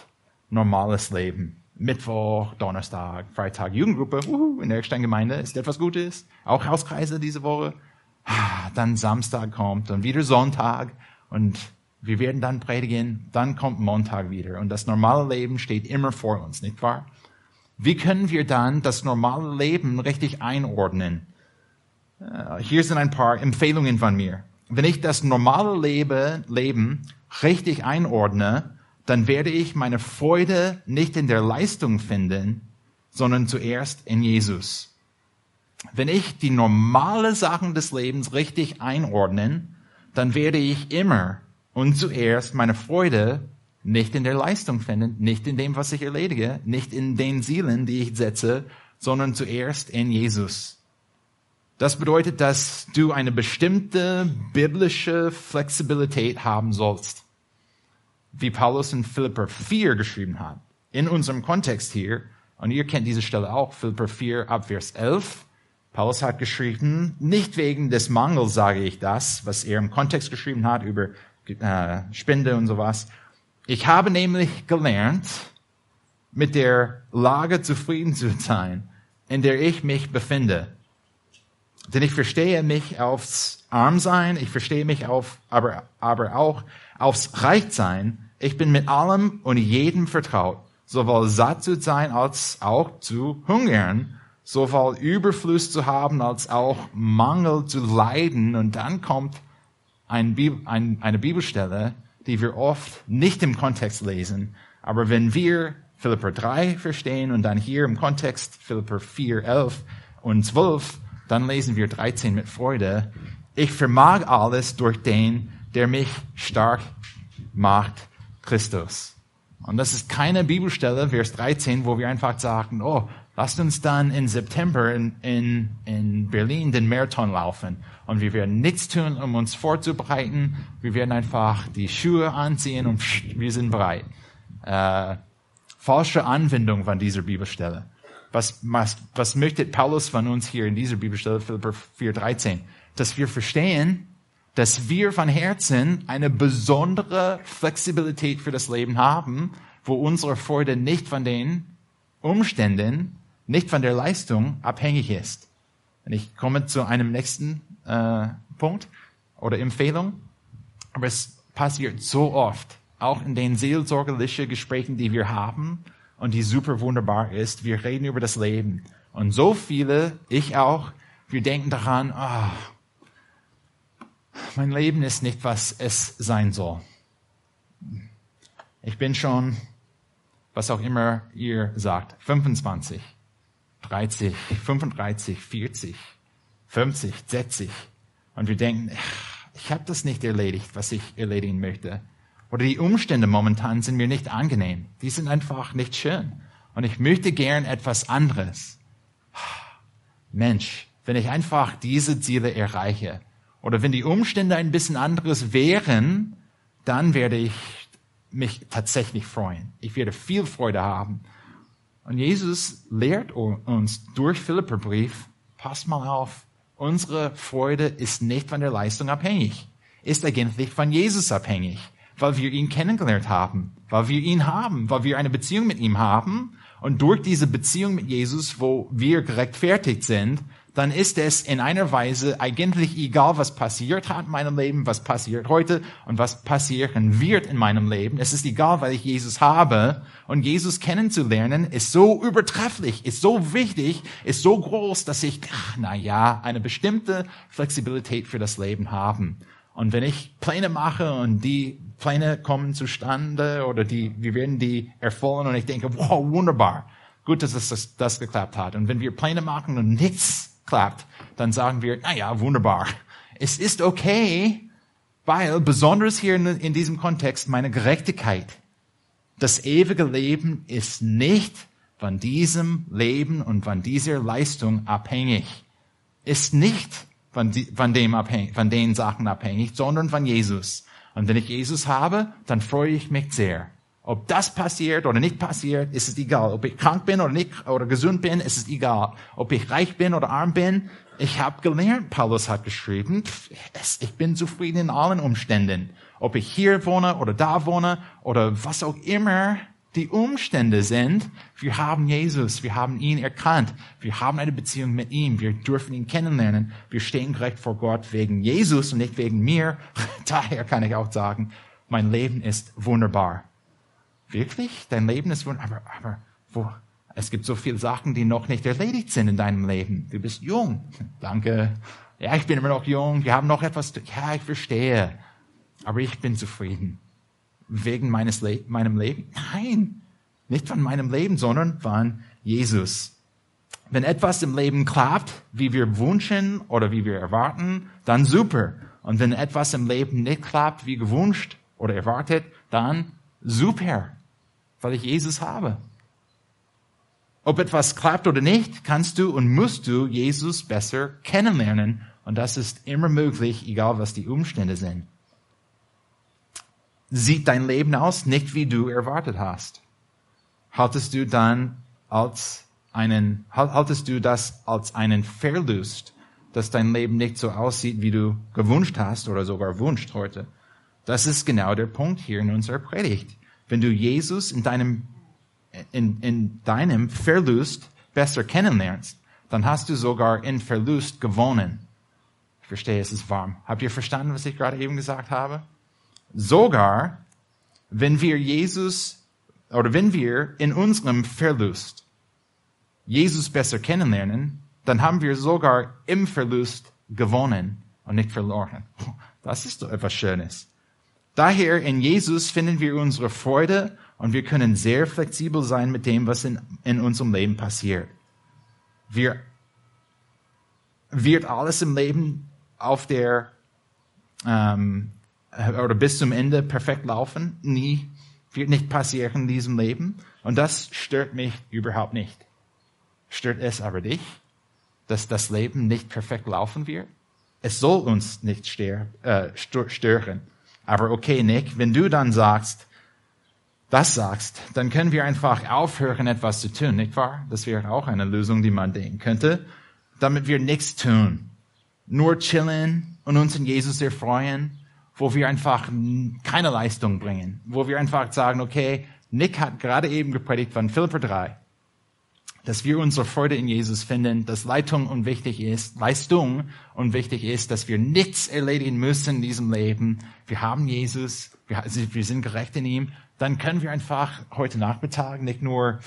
normales Leben. Mittwoch, Donnerstag, Freitag Jugendgruppe, uhu, in der Eckstein-Gemeinde, ist etwas Gutes. Auch Hauskreise diese Woche. Ah, dann Samstag kommt und wieder Sonntag und wir werden dann predigen, dann kommt Montag wieder und das normale Leben steht immer vor uns, nicht wahr? Wie können wir dann das normale Leben richtig einordnen? Ah, hier sind ein paar Empfehlungen von mir. Wenn ich das normale Leben richtig einordne, dann werde ich meine Freude nicht in der Leistung finden, sondern zuerst in Jesus. Wenn ich die normale Sachen des Lebens richtig einordnen, dann werde ich immer und zuerst meine Freude nicht in der Leistung finden, nicht in dem, was ich erledige, nicht in den Zielen, die ich setze, sondern zuerst in Jesus. Das bedeutet, dass du eine bestimmte biblische Flexibilität haben sollst wie Paulus in Philipper 4 geschrieben hat. In unserem Kontext hier, und ihr kennt diese Stelle auch, Philipper 4 ab Vers 11, Paulus hat geschrieben, nicht wegen des Mangels sage ich das, was er im Kontext geschrieben hat über äh, Spende und sowas. Ich habe nämlich gelernt, mit der Lage zufrieden zu sein, in der ich mich befinde. Denn ich verstehe mich aufs Armsein, ich verstehe mich auf, aber, aber auch aufs Reichsein. Ich bin mit allem und jedem vertraut, sowohl satt zu sein als auch zu hungern, sowohl Überfluss zu haben als auch Mangel zu leiden. Und dann kommt ein Bibel, ein, eine Bibelstelle, die wir oft nicht im Kontext lesen. Aber wenn wir Philipper 3 verstehen und dann hier im Kontext Philipper 4, 11 und 12, dann lesen wir 13 mit Freude. Ich vermag alles durch den, der mich stark macht, Christus. Und das ist keine Bibelstelle, Vers 13, wo wir einfach sagen, oh, lasst uns dann im September in, in, in Berlin den Marathon laufen. Und wir werden nichts tun, um uns vorzubereiten. Wir werden einfach die Schuhe anziehen und psch, wir sind bereit. Äh, falsche Anwendung von dieser Bibelstelle. Was, was, was möchte Paulus von uns hier in dieser Bibelstelle, Philipper 4,13? Dass wir verstehen, dass wir von Herzen eine besondere Flexibilität für das Leben haben, wo unsere Freude nicht von den Umständen, nicht von der Leistung abhängig ist. Und ich komme zu einem nächsten äh, Punkt oder Empfehlung. Aber es passiert so oft, auch in den seelsorgerlichen Gesprächen, die wir haben und die super wunderbar ist. Wir reden über das Leben. Und so viele, ich auch, wir denken daran, oh, mein Leben ist nicht, was es sein soll. Ich bin schon, was auch immer ihr sagt, 25, 30, 35, 40, 50, 60. Und wir denken, ich habe das nicht erledigt, was ich erledigen möchte. Oder die Umstände momentan sind mir nicht angenehm. Die sind einfach nicht schön. Und ich möchte gern etwas anderes. Mensch, wenn ich einfach diese Ziele erreiche, oder wenn die Umstände ein bisschen anderes wären, dann werde ich mich tatsächlich freuen. Ich werde viel Freude haben. Und Jesus lehrt uns durch Philipperbrief, pass mal auf, unsere Freude ist nicht von der Leistung abhängig, ist eigentlich von Jesus abhängig, weil wir ihn kennengelernt haben, weil wir ihn haben, weil wir eine Beziehung mit ihm haben. Und durch diese Beziehung mit Jesus, wo wir gerechtfertigt sind, dann ist es in einer Weise eigentlich egal, was passiert hat in meinem Leben, was passiert heute und was passieren wird in meinem Leben. Es ist egal, weil ich Jesus habe. Und Jesus kennenzulernen ist so übertrefflich, ist so wichtig, ist so groß, dass ich, na ja, eine bestimmte Flexibilität für das Leben haben. Und wenn ich Pläne mache und die Pläne kommen zustande oder die, wir werden die erfüllen und ich denke, wow, wunderbar. Gut, dass das, das geklappt hat. Und wenn wir Pläne machen und nichts klappt, dann sagen wir, naja, wunderbar. Es ist okay, weil besonders hier in, in diesem Kontext meine Gerechtigkeit, das ewige Leben ist nicht von diesem Leben und von dieser Leistung abhängig. Ist nicht von, die, von dem abhängig, von den Sachen abhängig, sondern von Jesus. Und wenn ich Jesus habe, dann freue ich mich sehr. Ob das passiert oder nicht passiert, ist es egal. Ob ich krank bin oder nicht oder gesund bin, ist es egal. Ob ich reich bin oder arm bin, ich habe gelernt, Paulus hat geschrieben, ich bin zufrieden in allen Umständen. Ob ich hier wohne oder da wohne oder was auch immer die Umstände sind, wir haben Jesus, wir haben ihn erkannt, wir haben eine Beziehung mit ihm, wir dürfen ihn kennenlernen, wir stehen gerecht vor Gott wegen Jesus und nicht wegen mir. Daher kann ich auch sagen, mein Leben ist wunderbar. Wirklich? Dein Leben ist wunderbar. Aber, aber wo? Es gibt so viele Sachen, die noch nicht erledigt sind in deinem Leben. Du bist jung. Danke. Ja, ich bin immer noch jung. Wir haben noch etwas. Ja, ich verstehe. Aber ich bin zufrieden. Wegen meines Le meinem Leben? Nein. Nicht von meinem Leben, sondern von Jesus. Wenn etwas im Leben klappt, wie wir wünschen oder wie wir erwarten, dann super. Und wenn etwas im Leben nicht klappt, wie gewünscht oder erwartet, dann super weil ich Jesus habe. Ob etwas klappt oder nicht, kannst du und musst du Jesus besser kennenlernen. Und das ist immer möglich, egal was die Umstände sind. Sieht dein Leben aus nicht wie du erwartet hast? Haltest du dann als einen, haltest du das als einen Verlust, dass dein Leben nicht so aussieht, wie du gewünscht hast oder sogar wünscht heute? Das ist genau der Punkt hier in unserer Predigt. Wenn du Jesus in deinem, in, in deinem Verlust besser kennenlernst, dann hast du sogar in Verlust gewonnen. Ich verstehe, es ist warm. Habt ihr verstanden, was ich gerade eben gesagt habe? Sogar, wenn wir Jesus, oder wenn wir in unserem Verlust Jesus besser kennenlernen, dann haben wir sogar im Verlust gewonnen und nicht verloren. Das ist doch etwas Schönes. Daher in Jesus finden wir unsere Freude und wir können sehr flexibel sein mit dem, was in, in unserem Leben passiert. Wir, wird alles im Leben auf der, ähm, oder bis zum Ende perfekt laufen? Nie. Wird nicht passieren in diesem Leben. Und das stört mich überhaupt nicht. Stört es aber dich, dass das Leben nicht perfekt laufen wird? Es soll uns nicht äh, stören. Aber okay, Nick, wenn du dann sagst, das sagst, dann können wir einfach aufhören, etwas zu tun, nicht wahr? Das wäre auch eine Lösung, die man denken könnte, damit wir nichts tun. Nur chillen und uns in Jesus erfreuen, wo wir einfach keine Leistung bringen, wo wir einfach sagen, okay, Nick hat gerade eben gepredigt von Philipper 3 dass wir unsere Freude in Jesus finden, dass Leitung unwichtig ist, Leistung unwichtig ist, dass wir nichts erledigen müssen in diesem Leben. Wir haben Jesus, wir, wir sind gerecht in ihm. Dann können wir einfach heute Nachmittag nicht nur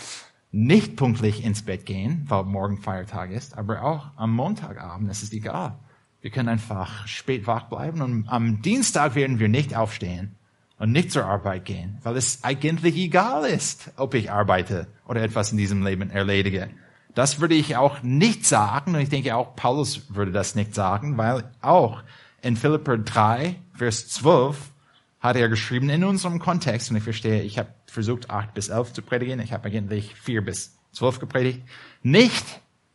nicht pünktlich ins Bett gehen, weil morgen Feiertag ist, aber auch am Montagabend, es ist egal. Wir können einfach spät wach bleiben und am Dienstag werden wir nicht aufstehen und nicht zur Arbeit gehen, weil es eigentlich egal ist, ob ich arbeite oder etwas in diesem Leben erledige. Das würde ich auch nicht sagen und ich denke auch Paulus würde das nicht sagen, weil auch in Philipper 3, Vers 12 hat er geschrieben in unserem Kontext und ich verstehe, ich habe versucht 8 bis 11 zu predigen, ich habe eigentlich 4 bis 12 gepredigt, nicht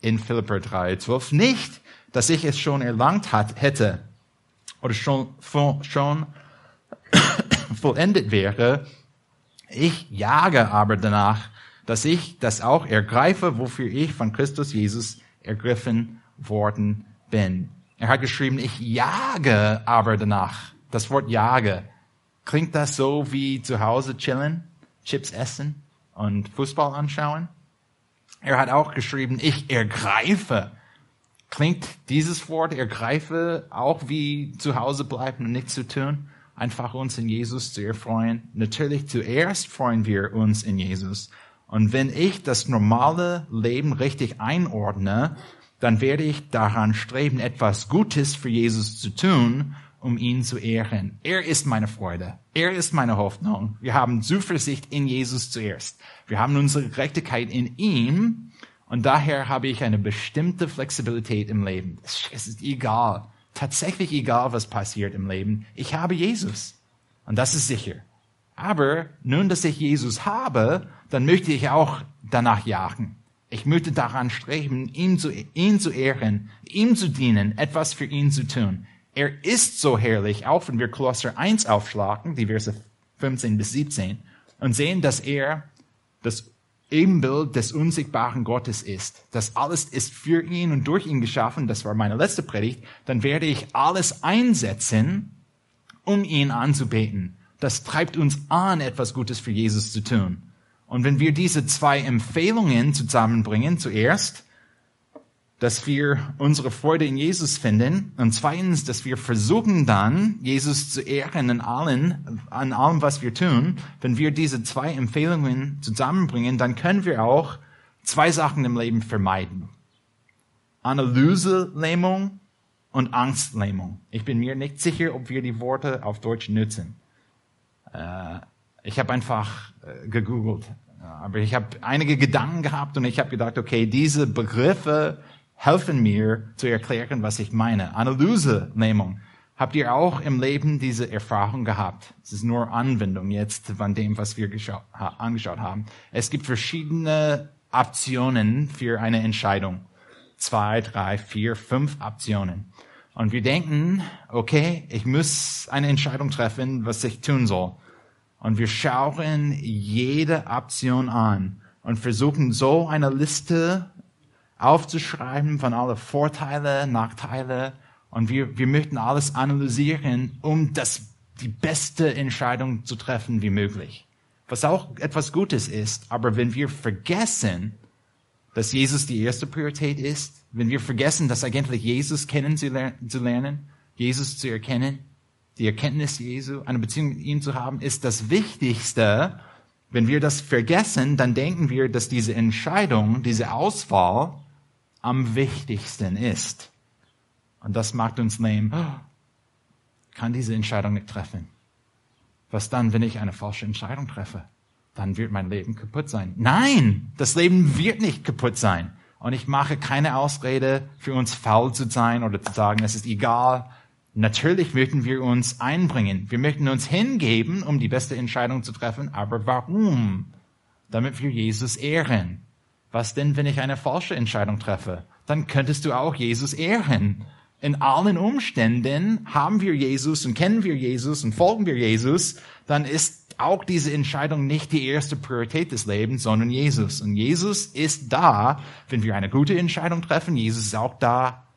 in Philipper 3, 12, nicht, dass ich es schon erlangt hat, hätte oder schon, schon vollendet wäre. Ich jage aber danach, dass ich das auch ergreife, wofür ich von Christus Jesus ergriffen worden bin. Er hat geschrieben, ich jage aber danach. Das Wort jage. Klingt das so wie zu Hause chillen, Chips essen und Fußball anschauen? Er hat auch geschrieben, ich ergreife. Klingt dieses Wort ergreife auch wie zu Hause bleiben und nichts zu tun? Einfach uns in Jesus zu erfreuen. Natürlich zuerst freuen wir uns in Jesus. Und wenn ich das normale Leben richtig einordne, dann werde ich daran streben, etwas Gutes für Jesus zu tun, um ihn zu ehren. Er ist meine Freude. Er ist meine Hoffnung. Wir haben Zuversicht in Jesus zuerst. Wir haben unsere Gerechtigkeit in ihm. Und daher habe ich eine bestimmte Flexibilität im Leben. Es ist egal tatsächlich egal, was passiert im Leben. Ich habe Jesus. Und das ist sicher. Aber nun, dass ich Jesus habe, dann möchte ich auch danach jagen. Ich möchte daran streben, ihn zu, ihn zu ehren, ihm zu dienen, etwas für ihn zu tun. Er ist so herrlich, auch wenn wir Kolosser 1 aufschlagen, die Verse 15 bis 17, und sehen, dass er das Ebenbild des unsichtbaren Gottes ist, das alles ist für ihn und durch ihn geschaffen, das war meine letzte Predigt, dann werde ich alles einsetzen, um ihn anzubeten. Das treibt uns an, etwas Gutes für Jesus zu tun. Und wenn wir diese zwei Empfehlungen zusammenbringen, zuerst, dass wir unsere Freude in Jesus finden und zweitens, dass wir versuchen dann, Jesus zu ehren in allen, an allem, was wir tun. Wenn wir diese zwei Empfehlungen zusammenbringen, dann können wir auch zwei Sachen im Leben vermeiden. Analyselähmung und Angstlähmung. Ich bin mir nicht sicher, ob wir die Worte auf Deutsch nutzen. Äh, ich habe einfach äh, gegoogelt, aber ich habe einige Gedanken gehabt und ich habe gedacht, okay, diese Begriffe helfen mir zu erklären, was ich meine. Analyselähmung. Habt ihr auch im Leben diese Erfahrung gehabt? Es ist nur Anwendung jetzt von dem, was wir angeschaut haben. Es gibt verschiedene Optionen für eine Entscheidung. Zwei, drei, vier, fünf Optionen. Und wir denken, okay, ich muss eine Entscheidung treffen, was ich tun soll. Und wir schauen jede Option an und versuchen so eine Liste aufzuschreiben von alle Vorteile, Nachteile. Und wir, wir möchten alles analysieren, um das, die beste Entscheidung zu treffen wie möglich. Was auch etwas Gutes ist. Aber wenn wir vergessen, dass Jesus die erste Priorität ist, wenn wir vergessen, dass eigentlich Jesus kennenzulernen, Jesus zu erkennen, die Erkenntnis Jesu, eine Beziehung mit ihm zu haben, ist das Wichtigste, Wenn wir das vergessen, dann denken wir, dass diese Entscheidung, diese Auswahl am wichtigsten ist. Und das macht uns lame. Kann diese Entscheidung nicht treffen. Was dann, wenn ich eine falsche Entscheidung treffe? Dann wird mein Leben kaputt sein. Nein, das Leben wird nicht kaputt sein. Und ich mache keine Ausrede für uns faul zu sein oder zu sagen, es ist egal. Natürlich möchten wir uns einbringen. Wir möchten uns hingeben, um die beste Entscheidung zu treffen. Aber warum? Damit wir Jesus ehren. Was denn, wenn ich eine falsche Entscheidung treffe? Dann könntest du auch Jesus ehren. In allen Umständen haben wir Jesus und kennen wir Jesus und folgen wir Jesus, dann ist auch diese Entscheidung nicht die erste Priorität des Lebens, sondern Jesus. Und Jesus ist da, wenn wir eine gute Entscheidung treffen. Jesus ist auch da,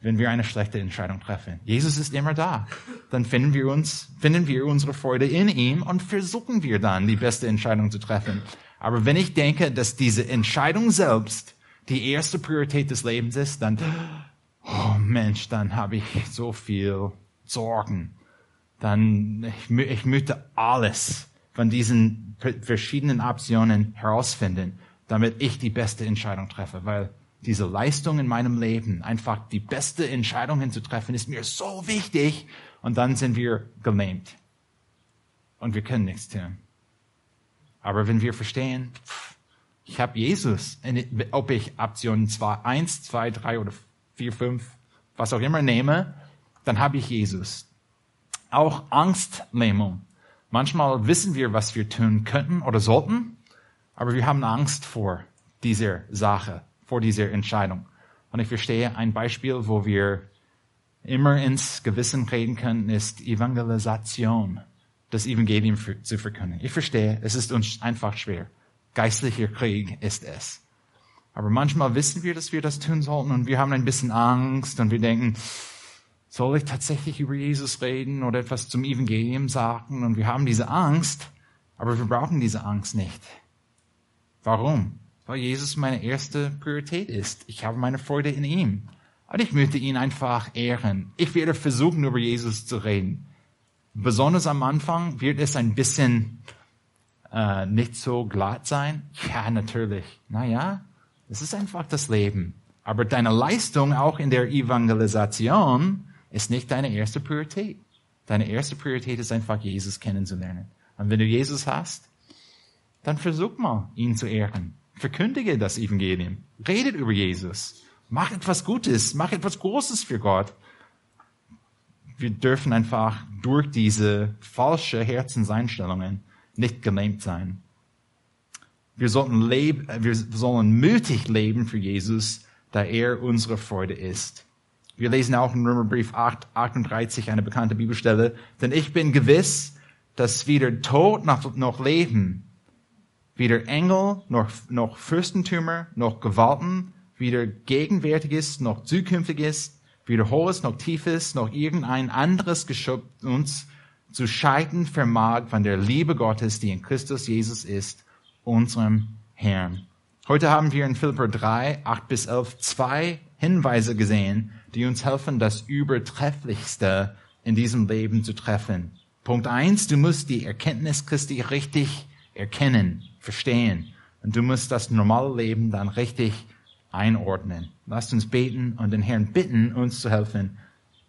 wenn wir eine schlechte Entscheidung treffen. Jesus ist immer da. Dann finden wir uns, finden wir unsere Freude in ihm und versuchen wir dann, die beste Entscheidung zu treffen. Aber wenn ich denke, dass diese Entscheidung selbst die erste Priorität des Lebens ist, dann, oh Mensch, dann habe ich so viel Sorgen. Dann, ich, ich möchte alles von diesen verschiedenen Optionen herausfinden, damit ich die beste Entscheidung treffe, weil diese Leistung in meinem Leben, einfach die beste Entscheidung zu treffen, ist mir so wichtig. Und dann sind wir gelähmt. Und wir können nichts tun. Aber wenn wir verstehen, ich habe Jesus, ob ich Option 2, 1, 2, 3 oder 4, 5, was auch immer nehme, dann habe ich Jesus. Auch Angstlähmung. Manchmal wissen wir, was wir tun könnten oder sollten, aber wir haben Angst vor dieser Sache, vor dieser Entscheidung. Und ich verstehe ein Beispiel, wo wir immer ins Gewissen reden können, ist Evangelisation das Evangelium zu verkünden. Ich verstehe, es ist uns einfach schwer. Geistlicher Krieg ist es. Aber manchmal wissen wir, dass wir das tun sollten und wir haben ein bisschen Angst und wir denken, soll ich tatsächlich über Jesus reden oder etwas zum Evangelium sagen? Und wir haben diese Angst, aber wir brauchen diese Angst nicht. Warum? Weil Jesus meine erste Priorität ist. Ich habe meine Freude in ihm. Und ich möchte ihn einfach ehren. Ich werde versuchen, über Jesus zu reden. Besonders am Anfang wird es ein bisschen äh, nicht so glatt sein. Ja, natürlich. Naja, es ist einfach das Leben. Aber deine Leistung auch in der Evangelisation ist nicht deine erste Priorität. Deine erste Priorität ist einfach, Jesus kennenzulernen. Und wenn du Jesus hast, dann versuch mal, ihn zu ehren. Verkündige das Evangelium. Redet über Jesus. Mach etwas Gutes. Mach etwas Großes für Gott wir dürfen einfach durch diese falsche Herzenseinstellungen nicht gelähmt sein. Wir sollten leben, wir sollen mutig leben für Jesus, da er unsere Freude ist. Wir lesen auch in Römerbrief 8, 38 eine bekannte Bibelstelle, denn ich bin gewiss, dass weder Tod noch, noch Leben, weder Engel noch, noch Fürstentümer noch Gewalten, weder Gegenwärtiges noch Zukünftiges, weder hohes noch tiefes noch irgendein anderes Geschöpf uns zu scheiden vermag von der Liebe Gottes, die in Christus Jesus ist, unserem Herrn. Heute haben wir in Philipper 3, 8 bis 11 zwei Hinweise gesehen, die uns helfen, das Übertrefflichste in diesem Leben zu treffen. Punkt eins: du musst die Erkenntnis Christi richtig erkennen, verstehen. Und du musst das normale Leben dann richtig einordnen. Lasst uns beten und den Herrn bitten, uns zu helfen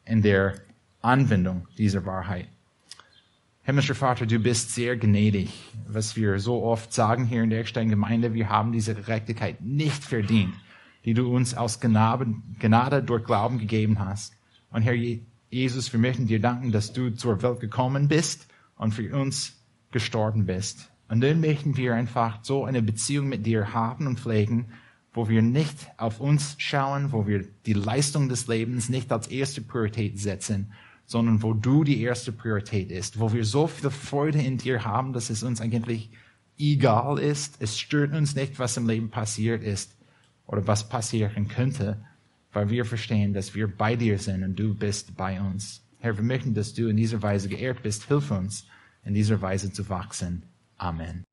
in der Anwendung dieser Wahrheit. Himmlischer Vater, du bist sehr gnädig, was wir so oft sagen hier in der Eckstein Gemeinde, wir haben diese Gerechtigkeit nicht verdient, die du uns aus Gnade, Gnade durch Glauben gegeben hast. Und Herr Jesus, wir möchten dir danken, dass du zur Welt gekommen bist und für uns gestorben bist. Und dann möchten wir einfach so eine Beziehung mit dir haben und pflegen, wo wir nicht auf uns schauen, wo wir die Leistung des Lebens nicht als erste Priorität setzen, sondern wo du die erste Priorität ist, wo wir so viel Freude in dir haben, dass es uns eigentlich egal ist. Es stört uns nicht, was im Leben passiert ist oder was passieren könnte, weil wir verstehen, dass wir bei dir sind und du bist bei uns. Herr, wir möchten, dass du in dieser Weise geehrt bist. Hilf uns, in dieser Weise zu wachsen. Amen.